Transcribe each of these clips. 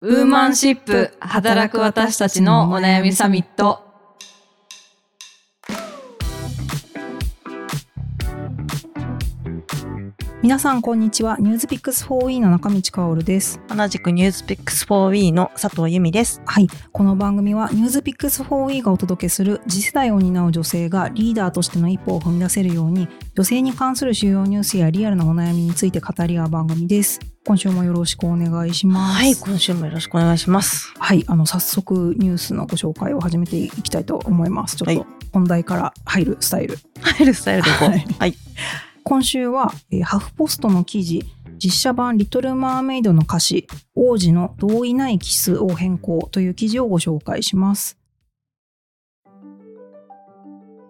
ウーマンシップ働く私たちのお悩みサミット。皆さんこんにちは。ニュースピックス 4E の中道香織です。同じくニュースピックス 4W の佐藤由美です。はい。この番組はニュースピックス 4E がお届けする次世代を担う女性がリーダーとしての一歩を踏み出せるように、女性に関する主要ニュースやリアルなお悩みについて語り合う番組です。今週もよろしくお願いします。はい、今週もよろしくお願いします。はい。あの、早速ニュースのご紹介を始めていきたいと思います。ちょっと本題から入るスタイル。入るスタイルでいこう。はいはい。今週は、えーハフポストの記事実写版「リトル・マーメイド」の歌詞「王子の同意ないキスを変更」という記事をご紹介します。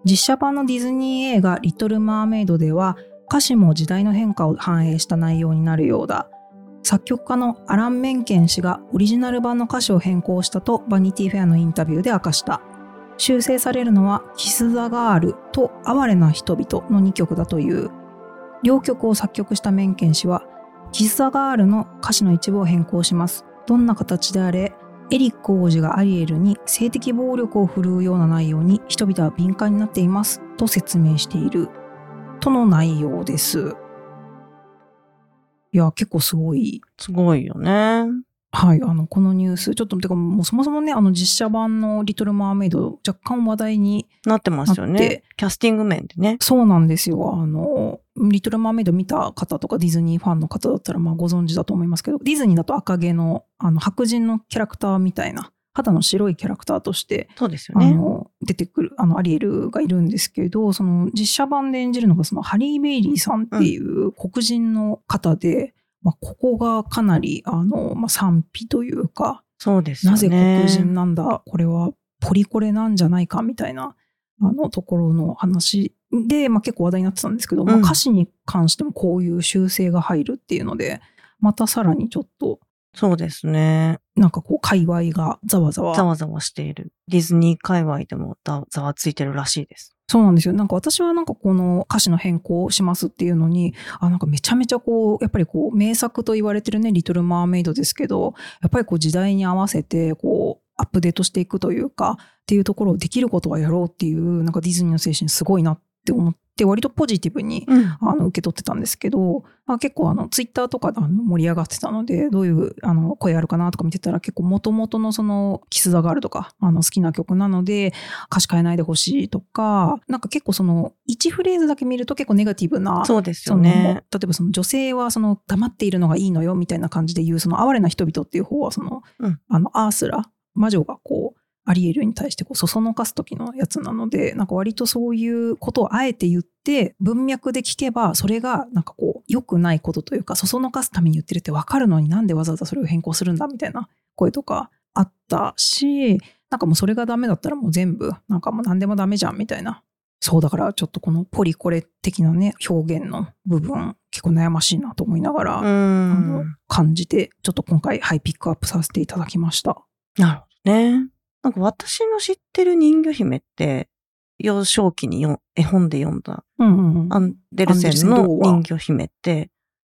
実写版のディズニー映画「リトル・マーメイド」では歌詞も時代の変化を反映した内容になるようだ。作曲家のアラン・メンケン氏がオリジナル版の歌詞を変更したとバニティフェアのインタビューで明かした。修正されるのは「キス・ザ・ガール」と「哀れな人々」の2曲だという。両曲を作曲したメンケン氏は、キス・ザ・ガールの歌詞の一部を変更します。どんな形であれ、エリック王子がアリエルに性的暴力を振るうような内容に人々は敏感になっていますと説明している。との内容です。いや、結構すごい。すごいよね。はい、あの、このニュース、ちょっと、てか、もうそもそもね、あの、実写版のリトル・マーメイド、若干話題になってますよね。キャスティング面でね。そうなんですよ。あの、リトル・マーメイド見た方とかディズニーファンの方だったらまあご存知だと思いますけど、ディズニーだと赤毛のあの白人のキャラクターみたいな、肌の白いキャラクターとして、そうですよね。あの出てくるあのアリエルがいるんですけど、その実写版で演じるのがそのハリー・ベイリーさんっていう黒人の方で、まあ、ここがかなりあの、まあ、賛否というか、そうですよね。なぜ黒人なんだ、これはポリコレなんじゃないかみたいなあのところの話で、まあ、結構話題になってたんですけど、まあ、うん歌詞に関してもこういう修正が入るっていうので、またさらにちょっと、そうですね。なんかこう、界隈がざわざわ。ざわざわしている。ディズニー界隈でもざざわついてるらしいです。そうなんですよ。なんか私はなんかこの歌詞の変更をしますっていうのに、あ、なんかめちゃめちゃこう、やっぱりこう、名作と言われてるね、リトル・マーメイドですけど、やっぱりこう時代に合わせて、こう、アップデートしていくというか、っていうところをできることはやろうっていう、なんかディズニーの精神すごいなって思って、割とポジティブにうん。あの受け取ってたんですけど、まあ、結構あのツイッターとかで盛り上がってたのでどういうあの声あるかなとか見てたら結構元々のそのキス・ザ・ガールとかあの好きな曲なので歌詞変えないでほしいとかなんか結構その1フレーズだけ見ると結構ネガティブなそうですよね。例えばその女性はその黙っているのがいいのよみたいな感じで言うその哀れな人々っていう方はその,、うんあのアースラ魔女がこうアリエルに対してこうそそのかす時のやつなのでなんか割とそういうことをあえて言って文脈で聞けばそれがなんかこう良くないことというかそそのかすために言ってるって分かるのになんでわざわざそれを変更するんだみたいな声とかあったしなんかもうそれがダメだったらもう全部なんかもう何でもダメじゃんみたいなそうだからちょっとこのポリコレ的なね表現の部分結構悩ましいなと思いながら、うあのん。感じてちょっと今回ハイピックアップさせていただきました。なるほどね。なんか私の知ってる人魚姫って、幼少期によ絵本で読んだうんうんうんアンデルセンの人魚姫って、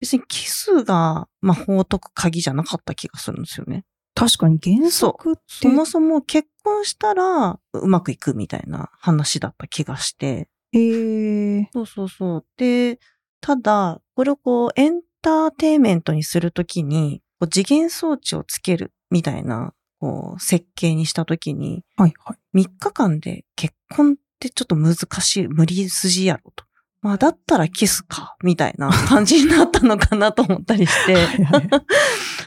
別にキスが魔法を解く鍵じゃなかった気がするんですよね。確かに原作ってそもそも結婚したらうまくいくみたいな話だった気がして。へーそうそうそう。で、ただ、これをこうエンターテイメントにするときに、次元装置をつけるみたいな、こう設計にしたときに、はいはい。3日間で結婚ってちょっと難しい、無理筋やろと。まあ、だったらキスか、みたいな感じになったのかなと思ったりして。はいはい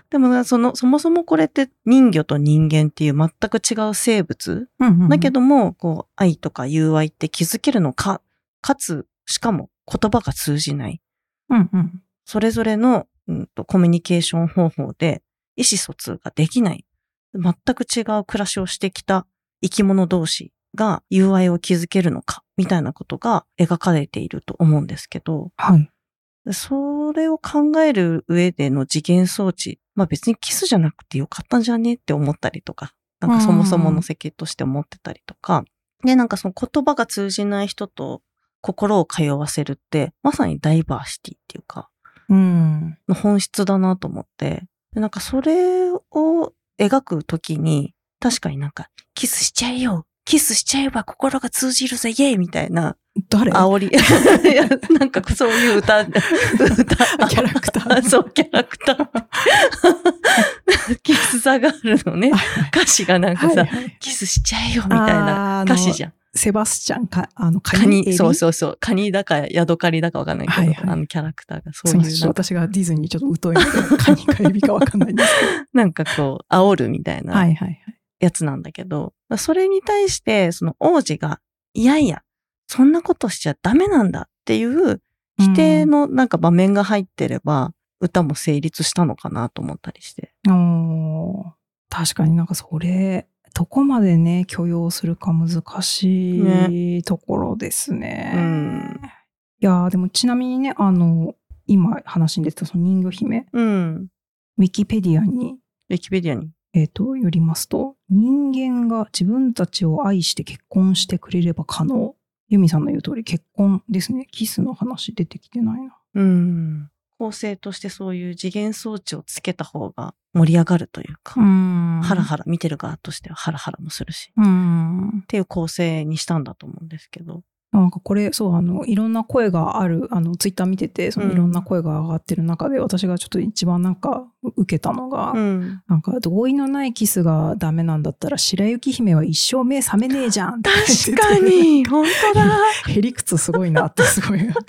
でもなその、そもそもこれって人魚と人間っていう全く違う生物うんうんうんだけども、こう、愛とか友愛って気づけるのか、かつ、しかも言葉が通じない。うんうんそれぞれの、うん、とコミュニケーション方法で意思疎通ができない。全く違う暮らしをしてきた生き物同士が友愛を築けるのか、みたいなことが描かれていると思うんですけど、はい。それを考える上での次元装置、まあ別にキスじゃなくてよかったんじゃねって思ったりとか、なんかそもそもの設計として思ってたりとか、で、なんかその言葉が通じない人と心を通わせるって、まさにダイバーシティっていうか、うん。の本質だなと思って、でなんかそれを描くときに、確かになんか、キスしちゃえよキスしちゃえば心が通じるぜイエーイみたいな誰？煽り。いやなんかそういう歌、歌、キャラクター。そう、キャラクター。キスザガールのね、歌詞がなんかさ、はいはい。キスしちゃえよみたいな歌詞じゃん。セバスチャンか、あの、カカニ、ニエビ？そうそうそう。カニだか、ヤドカリだかわかんないけど、はいはいあのキャラクターがそうすいう私がディズニーちょっと疎いので、カニかエビかわかんないんですけなんかこう、煽るみたいど。なはいはいはい。やつなんだけど、それに対して、その王子が、いやいや、そんなことしちゃダメなんだっていう否定のなんか場面が入ってれば、歌も成立したのかなと思ったりして。おー確かになんかそれ、どこまでね、許容するか難しいところですね。うんいやーでもちなみにね、あの、今話に出てたその人魚姫、うん。ウィキペディアに、ウィキペディアに。えっ、と、よりますと、人間が自分たちを愛して結婚してくれれば可能。ユミさんの言う通り結婚ですね。キスの話出てきてないな。うん。構成としてそういう次元装置をつけた方が盛り上がるというか、んハラハラ、見てる側としてはハラハラもするし、っうん。ていう構成にしたんだと思うんですけど。なんかこれ、そう、あの、いろんな声がある、あの、ツイッター見てて、そのうんいろんな声が上がってる中で、私がちょっと一番なんか受けたのが、うん。なんか同意のないキスがダメなんだったら白雪姫は一生目覚めねえじゃん確かに、本当だ。へりくつすごいなってすごいなんか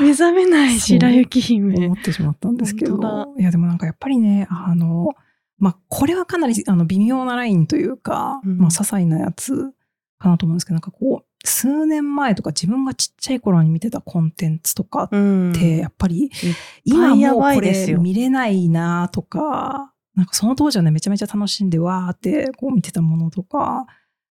目覚めない白雪姫。思。ってしまったんですけど。本いやでもなんかやっぱりねあのまあこれはかなりあの微妙なラインというか、うん。まあ些細なやつかなと思うんですけどなんかこう数年前とか自分がちっちゃい頃に見てたコンテンツとかっうん。てやっぱり今もうこれ見れないなとかなんかその当時はねめちゃめちゃ楽しんでわーってこう見てたものとか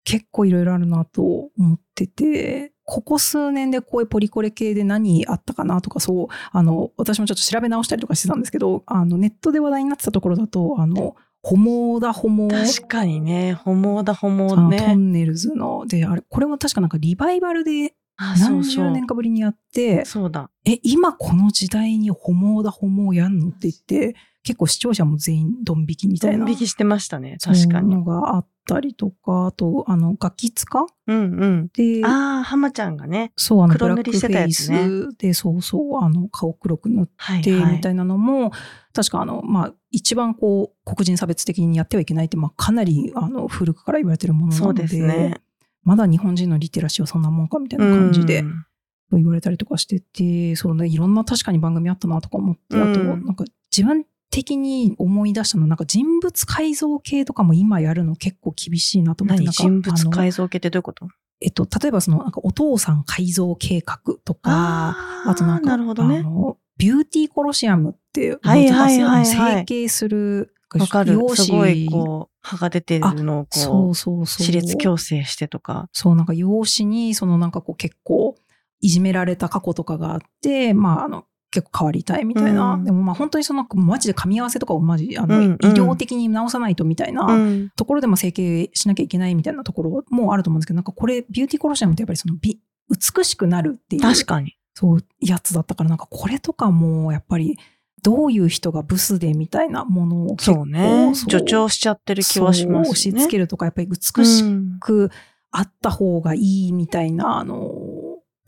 結構いろいろあるなと思っててここ数年でこういうポリコレ系で何あったかなとかそうあの私もちょっと調べ直したりとかしてたんですけどあのネットで話題になってたところだとあのホモだホモ確かにね、ホモだホあモのトね。ンネルズのであれこれも確かなんかリバイバルで何十年。かぶりにやってそうだ。え、今この時代にホモだ、ホモやんのって言って、結構視聴者も全員ドン引きみたいな。ドン引きしてましたね。確かに。のがあったりとか、あと、あの、ガキ使うんうん。で、ああ、浜ちゃんがね。そう、あの、ブ黒塗りしてたやつねスで、そうそう、あの、顔黒く塗っはいて、はい。みたいなのも、確かあの、まあ、一番こう、黒人差別的にやってはいけないって、まあ、かなり、あの、古くから言われてるものなそうので、ですね。まだ日本人のリテラシーはそんなもんかみたいな感じで、うん言われたりとかしてて、そうね、いろんな確かに番組あったなとか思って、あと、うんなんか自分的に思い出したのは、なんか人物改造系とかも今やるの結構厳しいなと思って、何？人物改造系ってどういうこと？えっと、例えばその、なんかお父さん改造計画とか、あとなんか、なるほどねあ。のビューティーコロシアムって覚はいえてます、はいはいはい整形する、わかる。容すごい、姿こう、歯が出てるのをそこうそうう、そう。歯列矯正してとか。そう、なんか容姿に、そのなんかこう結構いじめられた過去とかがあって、まああの、結構変わりたいみたいな。うんでもまあ本当にそのマジで噛み合わせとかをマジ、あの、うんうん医療的に直さないとみたいな、うん。ところでも整形しなきゃいけないみたいなところもあると思うんですけど、なんかこれビューティーコロシアムってやっぱりその美、美しくなるっていう、確かに。そうやつだったから、なんかこれとかもやっぱりどういう人がブスでみたいなものを結構そうね。そう助長しちゃってる気はしますね。押し付けるとか、やっぱり美しうんくあった方がいいみたいな、あの、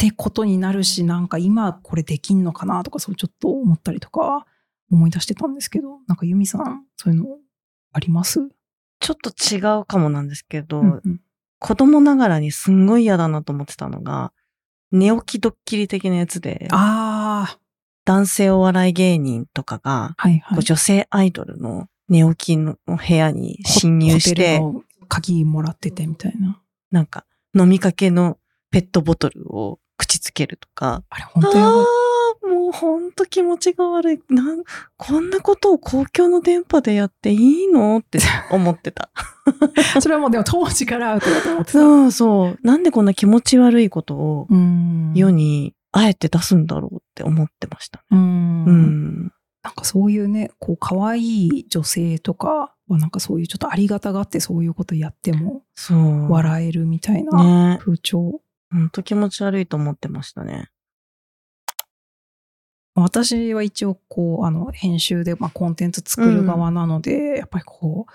ってことになるし、なんか今これできんのかなとか、そうちょっと思ったりとか思い出してたんですけど、なんかユミさん、そういうのあります？ちょっと違うかもなんですけど、うんうん子供ながらにすんごい嫌だなと思ってたのが、寝起きドッキリ的なやつで、あ男性お笑い芸人とかが、あ、はいはい。女性アイドルの寝起きの部屋に侵入して、鍵もらっててみたいな。なんか飲みかけのペットボトルを口つけるとか、あれ、本当やばいああ、もうほんと気持ちが悪い。なん、こんなことを公共の電波でやっていいのって 思ってた。それはもうでも当時からアウトだと思ってた。そうそう。なんでこんな気持ち悪いことをうん。世にあえて出すんだろうって思ってましたね。うん。うん。なんかそういうね、こう、可愛い女性とかは、なんかそういうちょっとありがたがってそういうことやっても。笑えるみたいなね。風潮。ほんと気持ち悪いと思ってましたね。私は一応こう、あの、編集で、まあ、コンテンツ作る側なので、やっぱりこう、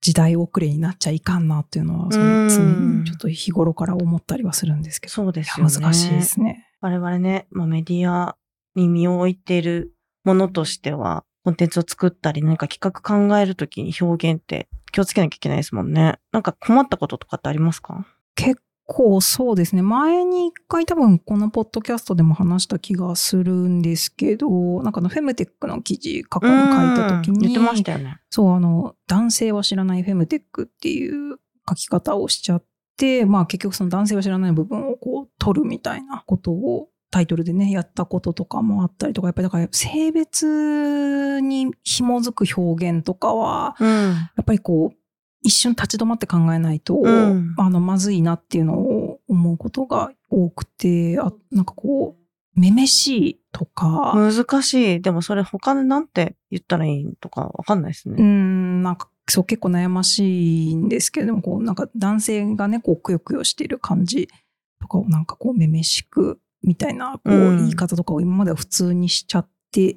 時代遅れになっちゃいかんなっていうのは、その常にちょっと日頃から思ったりはするんですけど。そうですよね。難しいですね。我々ね、まあ、メディアに身を置いているものとしては、コンテンツを作ったり、何か企画考えるときに表現って気をつけなきゃいけないですもんね。なんか困ったこととかってありますか？結構そうですね。前に一回多分このポッドキャストでも話した気がするんですけど、なんかのフェムテックの記事過去に書いた時に、言ってましたよね。そう、あの、男性は知らないフェムテックっていう書き方をしちゃって、まあ結局その男性は知らない部分をこう取るみたいなことをタイトルでね、やったこととかもあったりとか、やっぱりだから性別に紐づく表現とかは、うん、やっぱりこう、一瞬立ち止まって考えないと、うんあの、まずいなっていうのを思うことが多くて、あ、なんかこう、めめしいとか、難しい。でもそれ他でなんて言ったらいいとかわかんないですうね。ん、なんか、そう結構悩ましいんですけれども、こう、なんか男性がね、こう、くよくよしている感じとかをなんかこう、めめしく、みたいな、こう、うん言い方とかを今までは普通にしちゃって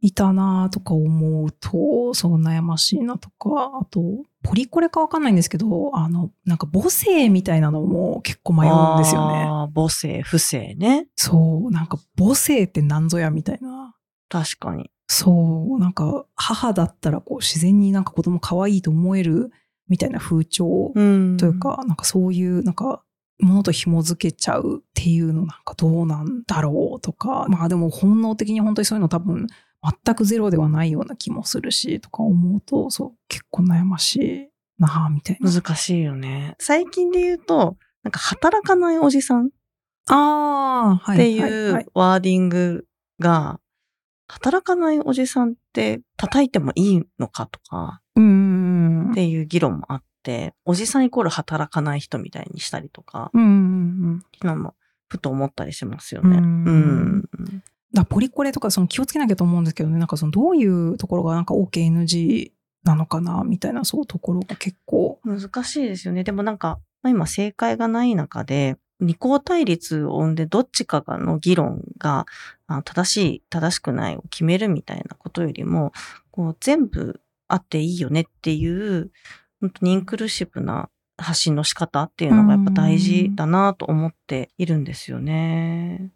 いたなとか思うと、そう悩ましいなとか、あと、ポリコレかわかんないんですけど、あの、なんか母性みたいなのも結構迷うんですよね。あー母性、不正ね。そう、なんか母性って何ぞやみたいな。確かに。そう、なんか母だったらこう自然になんか子供可愛いと思えるみたいな風潮うんというか、なんかそういうなんかものと紐づけちゃうっていうのなんかどうなんだろうとか、まあでも本能的に本当にそういうの多分全くゼロではないような気もするしとか思うと、そう結構悩ましいなあみたいな。難しいよね。最近で言うと、なんか働かないおじさんっ。ていうワーディングが、働かないおじさんって叩いてもいいのかとか。っていう議論もあって、おじさんイコール働かない人みたいにしたりとか、うんうんうん。なのふと思ったりしますよね。ううんん。だポリコレとかその気をつけなきゃと思うんですけどね、なんかそのどういうところがなんか OKNG なのかなみたいなそういうところが結構。難しいですよね。でもなんか、今正解がない中で、二項対立を生んでどっちかがの議論が正しい、正しくないを決めるみたいなことよりも、こう全部あっていいよねっていう、本当にインクルーシブな発信の仕方っていうのがやっぱ大事だなと思っているんですよね。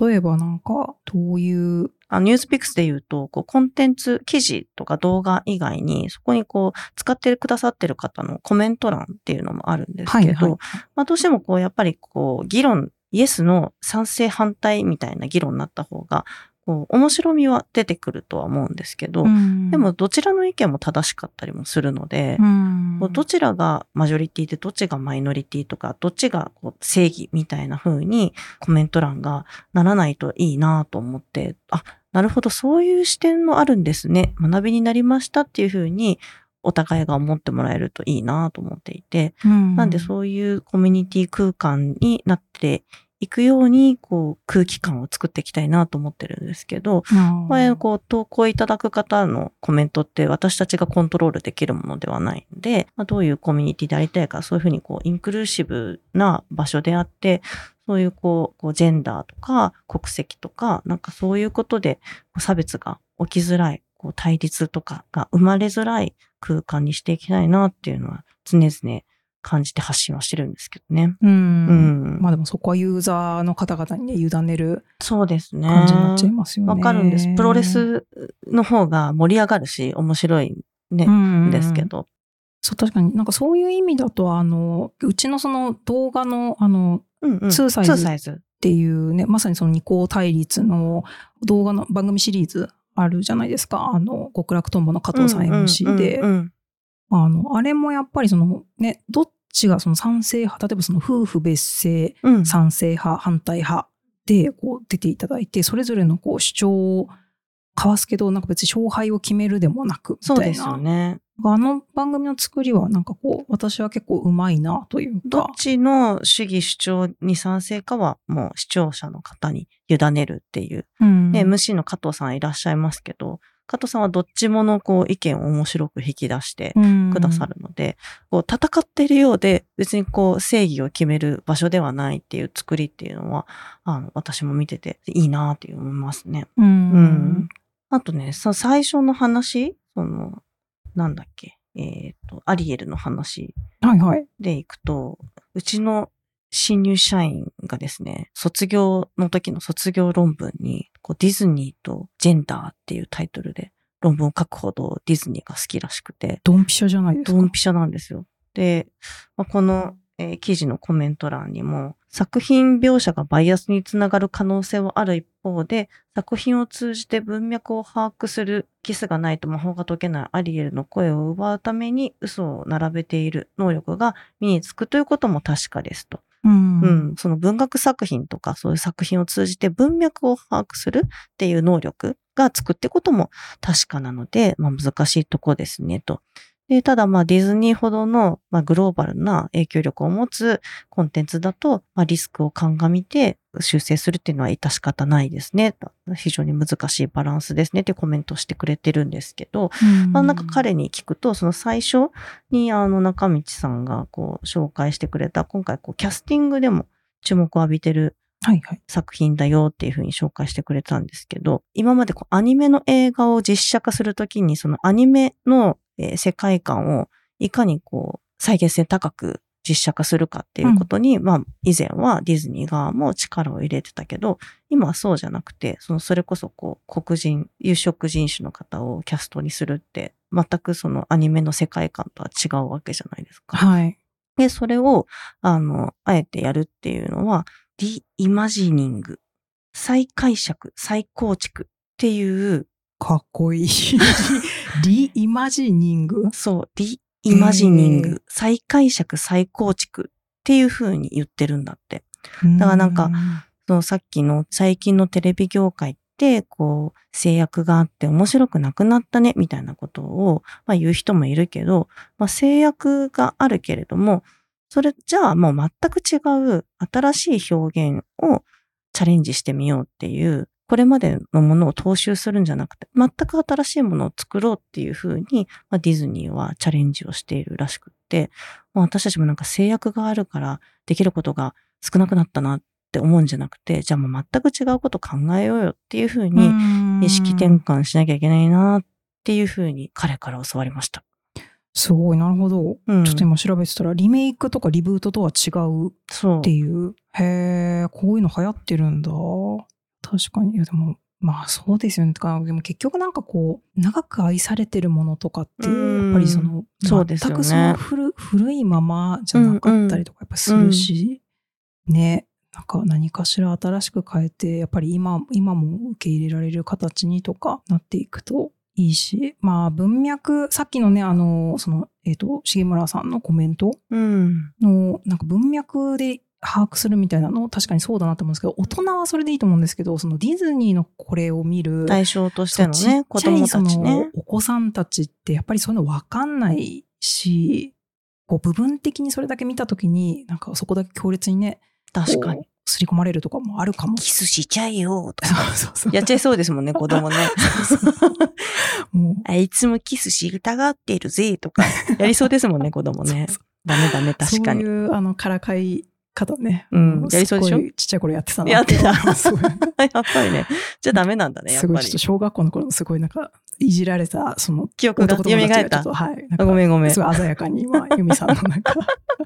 例えばなんかどういう、あニュースピックスで言うと、こう、コンテンツ、記事とか動画以外に、そこにこう、使ってくださってる方のコメント欄っていうのもあるんですけど、はいはい。まあ、どうしてもこう、やっぱりこう、議論、イエスの賛成反対みたいな議論になった方が、こう、面白みは出てくるとは思うんですけど、でも、どちらの意見も正しかったりもするので、うん、どちらがマジョリティでどっちがマイノリティとか、どっちがこう正義みたいな風にコメント欄がならないといいなと思って、あ、なるほど、そういう視点もあるんですね。学びになりましたっていう風にお互いが思ってもらえるといいなと思っていて、うん、なんでそういうコミュニティ空間になっていくように、こう空気感を作っていきたいなと思ってるんですけど、うん、こう、投稿いただく方のコメントって私たちがコントロールできるものではないので、まあ、どういうコミュニティでありたいか、そういうふうにこう、インクルーシブな場所であって、そういうこう、こうジェンダーとか国籍とか、なんかそういうことで差別が起きづらい、こう対立とかが生まれづらい空間にしていきたいなっていうのは常々感じて発信はしてるんですけどね。うん。うんまあでもそこはユーザーの方々にね、委ねるそうですね。感じになっちゃいますよね。わかるんです。プロレスの方が盛り上がるし、面白いね、うんんですけど。そう、確かになんかそういう意味だと、あの、うちのその動画の、あの、うんうんサイズツーサイズ。っていうね、まさにその二項対立の動画の番組シリーズあるじゃないですか。あの、極楽とんぼの加藤さん MC で。うんうんうんあの、あれもやっぱりそのね、どっちがその賛成派、例えばその夫婦別姓、うん賛成派、反対派でこう出ていただいて、それぞれのこう主張を交わすけど、なんか別に勝敗を決めるでもなく、みたいな。そうですよね。あの番組の作りはなんかこう、私は結構うまいなというか。どっちの主義主張に賛成かはもう視聴者の方に委ねるっていう。うんで、MC の加藤さんいらっしゃいますけど、加藤さんはどっちものこう意見を面白く引き出してくださるので、こう戦っているようで別にこう正義を決める場所ではないっていう作りっていうのは、あの、私も見てていいなって思いますね。うん。うんあとね、その最初の話、その、なんだっけ、えっ、と、アリエルの話はいはい。でいくと、うちの新入社員がですね、卒業の時の卒業論文に、こうディズニーとジェンダーっていうタイトルで論文を書くほどディズニーが好きらしくて、ドンピシャじゃないですか？ドンピシャなんですよ。で、まあ、この、えー記事のコメント欄にも、作品描写がバイアスにつながる可能性はある一方で、作品を通じて文脈を把握するキスがないと魔法が解けないアリエルの声を奪うために嘘を並べている能力が身につくということも確かですと。うん。うん、その文学作品とかそういう作品を通じて文脈を把握するっていう能力がつくってことも確かなので、まあ難しいとこですねと。で、ただまあディズニーほどの、まあ、グローバルな影響力を持つコンテンツだと、まあ、リスクを鑑みて修正するっていうのは致し方ないですね。非常に難しいバランスですねってコメントをしてくれてるんですけど、うんまあなんか彼に聞くと、その最初にあの中道さんがこう紹介してくれた、今回こうキャスティングでも注目を浴びてるはいはい。作品だよっていうふうに紹介してくれたんですけど、今までこうアニメの映画を実写化するときに、そのアニメの、えー世界観をいかにこう再現性高く実写化するかっていうことに、まあ以前はディズニー側も力を入れてたけど、今はそうじゃなくて、そのそれこそこう黒人、有色人種の方をキャストにするって、全くそのアニメの世界観とは違うわけじゃないですか。はい。で、それを、あの、あえてやるっていうのは、リイマジニング、再解釈、再構築っていう、かっこいい。リイマジニング？そう、リイマジニング、再解釈、再構築っていう風に言ってるんだって。だからなんかそのさっきの最近のテレビ業界って、こう、制約があって面白くなくなったね、みたいなことを、まあ言う人もいるけど、まあ制約があるけれども、それじゃあもう全く違う新しい表現をチャレンジしてみようっていう、これまでのものを踏襲するんじゃなくて、全く新しいものを作ろうっていうふうに、まあ、ディズニーはチャレンジをしているらしくって、まあ、私たちもなんか制約があるからできることが少なくなったなって思うんじゃなくて、じゃあもう全く違うこと考えようよっていうふうに意識転換しなきゃいけないなっていうふうに彼から教わりました。すごい、なるほど。うんちょっと今調べてたら、リメイクとかリブートとは違うって。いう。へえ、こういうの流行ってるんだ。確かに。いや、でも、まあそうですよね。てかでも結局なんかこう、長く愛されてるものとかって、うんやっぱりその、そうですよね全くその古古いままじゃなかったりとかやっぱするし、ね。なんか何かしら新しく変えて、やっぱり今、今も受け入れられる形にとかなっていくといいし、まあ文脈、さっきのね、あの、その、えっ、と、重村さんのコメントうん。の、なんか文脈で把握するみたいなの、確かにそうだなと思うんですけど、大人はそれでいいと思うんですけど、そのディズニーのこれを見る、対象としてのそうね、子供たちね。お子さんたちってやっぱりそういうの分かんないし、こう部分的にそれだけ見たときに、なんかそこだけ強烈にね、確かに。こう刷り込まれるとかもあるかも。キスしちゃえよとそか。うそうそうやっちゃいそうですもんね、子供ね。もうあいつもキスしたがってるぜとか、やりそうですもんね、子供ね。そうダメダメ、確かに。そういう、あの、からかい方ね。うんもやりそうでしょ？ちっちゃい頃やってたなやってた やっぱりね。じゃあダメなんだね、やっぱりすごいちょっと。小学校の頃のすごいなんか、いじられた、その、記憶が蘇った。はい。ごめんごめんす。ごい鮮やかに今、ユミさんのなんか。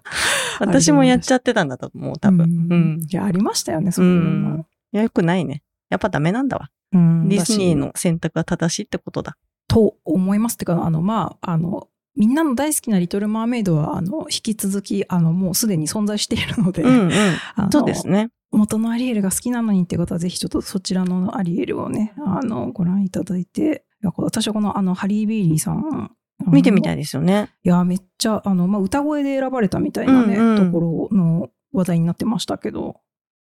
私もやっちゃってたんだと思う、多分。ううんん。いや、ありましたよね、そういうのうん。いや、よくないね。やっぱダメなんだわ。うんディズニーの選択が正しいってことだ。と思います。ってか、あの、まあ、あの、みんなの大好きなリトル・マーメイドは、あの、引き続き、あの、もうすでに存在しているので、うんうん。あのそうですね。元のアリエルが好きなのにって方は、ぜひちょっとそちらのアリエルをね、あの、ご覧いただいて、いや私はこの、あの、ハリー・ベイリーさん、見てみたいですよね。いや、めっちゃ、あの、まあ、歌声で選ばれたみたいなね、うんうんところの話題になってましたけど、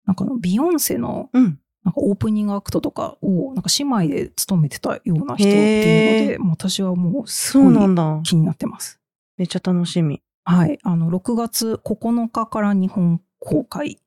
なんかあの、ビヨンセの、うん。なんかオープニングアクトとかを、なんか姉妹で務めてたような人っていうので、もう私はもうすそうごいなんだ。気になってます。めっちゃ楽しみ。はい。あの、6月9日から日本公開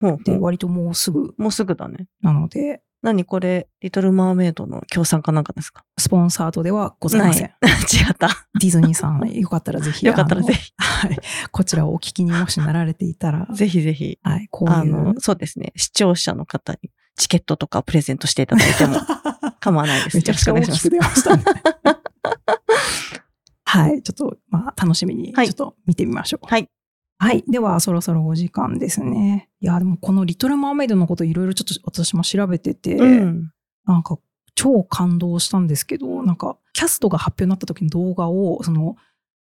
で、う割ともうすぐもうすぐだね。なので、何これ、リトルマーメイドの協賛かなんかですか？スポンサードではございません。違った。ディズニーさん、よかったらぜひ。よかったらぜひ。はい。こちらをお聞きにもしなられていたら、ぜひぜひ。はい。こういう。あの、そうですね。視聴者の方にチケットとかプレゼントしていただいても 構わないです。めちゃくちゃよろしくお願いしますね。はい。ちょっと、まあ、楽しみに、ちはいょっと見てみましょう。はい。はい。では、そろそろお時間ですね。いや、でもこのリトル・マーメイドのこといろいろちょっと私も調べてて、うん。なんか超感動したんですけど、なんかキャストが発表になった時の動画を、その、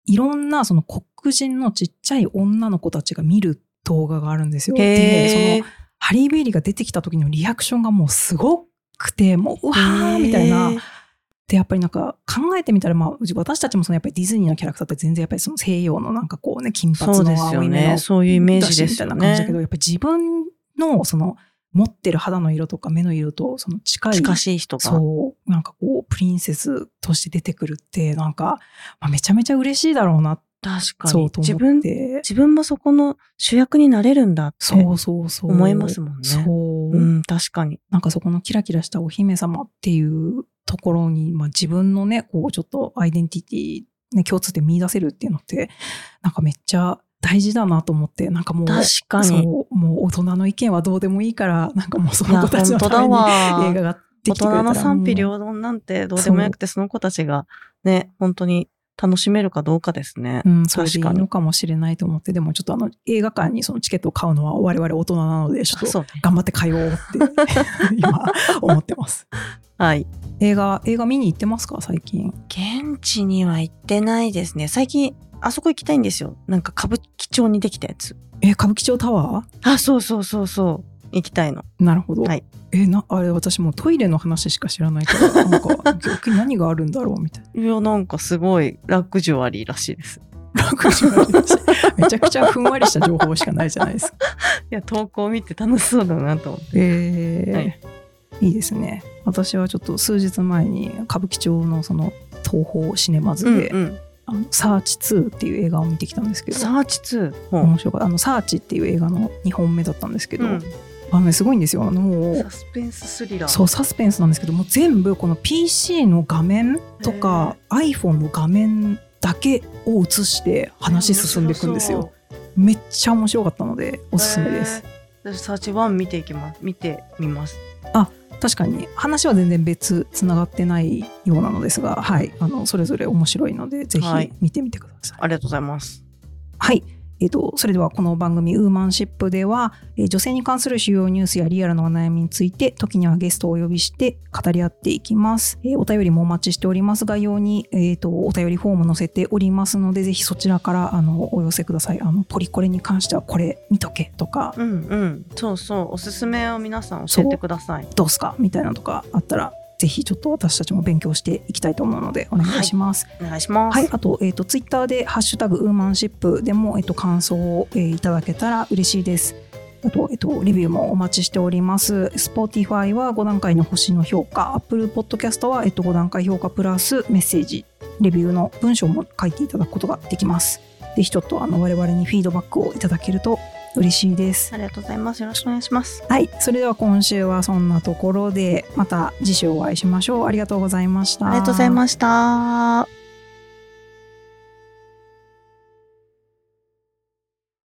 いろんなその黒人のちっちゃい女の子たちが見る動画があるんですよ。で、へその、ハリー・ベイリーが出てきた時のリアクションがもうすごくて、もう、うわーみたいな。で、やっぱりなんか考えてみたら、まあ、うち私たちもそのやっぱりディズニーのキャラクターって全然やっぱりその西洋のなんかこうね、金髪の青い目のね。そういうイメージですよだしみたいな感じだけね。ど、やっぱり自分のその持ってる肌の色とか目の色とその近い、近しい人が。そう、なんかこう、プリンセスとして出てくるって、なんか、まあ、めちゃめちゃ嬉しいだろうな、確かに。自分っ、て。自分もそこの主役になれるんだってそうそうそう。思いますもんね。そう。うん、確かに。なんかそこのキラキラしたお姫様っていうところに、まあ、自分のね、こうちょっとアイデンティティ、ね、共通点見出せるっていうのって、なんかめっちゃ大事だなと思って、なんかもう、確かに。そう、もう大人の意見はどうでもいいから、なんかもうその子たちのためにわ。映画がで大人の賛否も両論なんてどうでもよくて、その子たちがね、本当に楽しめるかどうかですね。う、うん、それでいいのかもしれないと思って、でもちょっとあの映画館にそのチケットを買うのは我々大人なので、ちょっと。頑張って通おうって 今思ってます。はい。映画、映画見に行ってますか？最近。現地には行ってないですね。最近、あそこ行きたいんですよ。なんか歌舞伎町にできたやつ。え、歌舞伎町タワあ、そうそうそうそう。行きたいの。ーなるほど。はいえ、な、あれ私もうトイレの話しか知らないから、なんか逆に何があるんだろうみたいな。いや、なんかすごいラグジュアリーらしいです。楽しみだしめちゃくちゃふんわりした情報しかないじゃないですか。いや、投稿見て楽しそうだなと思って。えーはいいいですね。私はちょっと数日前に歌舞伎町のその東宝シネマズで、うんあのサーチ2っていう映画を見てきたんですけど、サーチ2。ほう面白かった。あのサーチっていう映画の2本目だったんですけど、うんあのね、すごいんですよ。あのもうサスペンススリラー。そうサスペンスなんですけどもう全部この PC の画面とか iPhone の画面だけを映して話進んでいくんですよ。めっちゃ面白かったのでおすすめです。私サーチ1見ていきます。見てみます。確かに話は全然別つながってないようなのですが、はい、あのそれぞれ面白いのでぜひはい見てみてください。ありがとうございます。はい。えっと、それではこの番組「ウーマンシップ」では、えー女性に関する主要ニュースやリアルなお悩みについて時にはゲストをお呼びして語り合っていきます、えーお便りもお待ちしております概要に、えーとお便りフォーム載せておりますのでぜひそちらからあのお寄せくださいあのポリコレに関してはこれ見とけとかうんうん。そうそう。おすすめを皆さん教えてください。どうすかみたいなのとかあったらぜひちょっと私たちも勉強していきたいと思うのでお願いします、お願いします。はい、あと、えっ、と、ツイッターで、ハッシュタグ、ウーマンシップでも、えっ、と、感想を、えーいただけたら嬉しいです。あと、えっ、と、レビューもお待ちしております。Spotify は5段階の星の評価、Apple Podcast は、えっ、と、5段階評価プラスメッセージ、レビューの文章も書いていただくことができます。ぜひちょっと、あの、我々にフィードバックをいただけると嬉しいです。ありがとうございます。よろしくお願いします。はい、それでは今週はそんなところで、また次週お会いしましょう。ありがとうございました。ありがとうございました。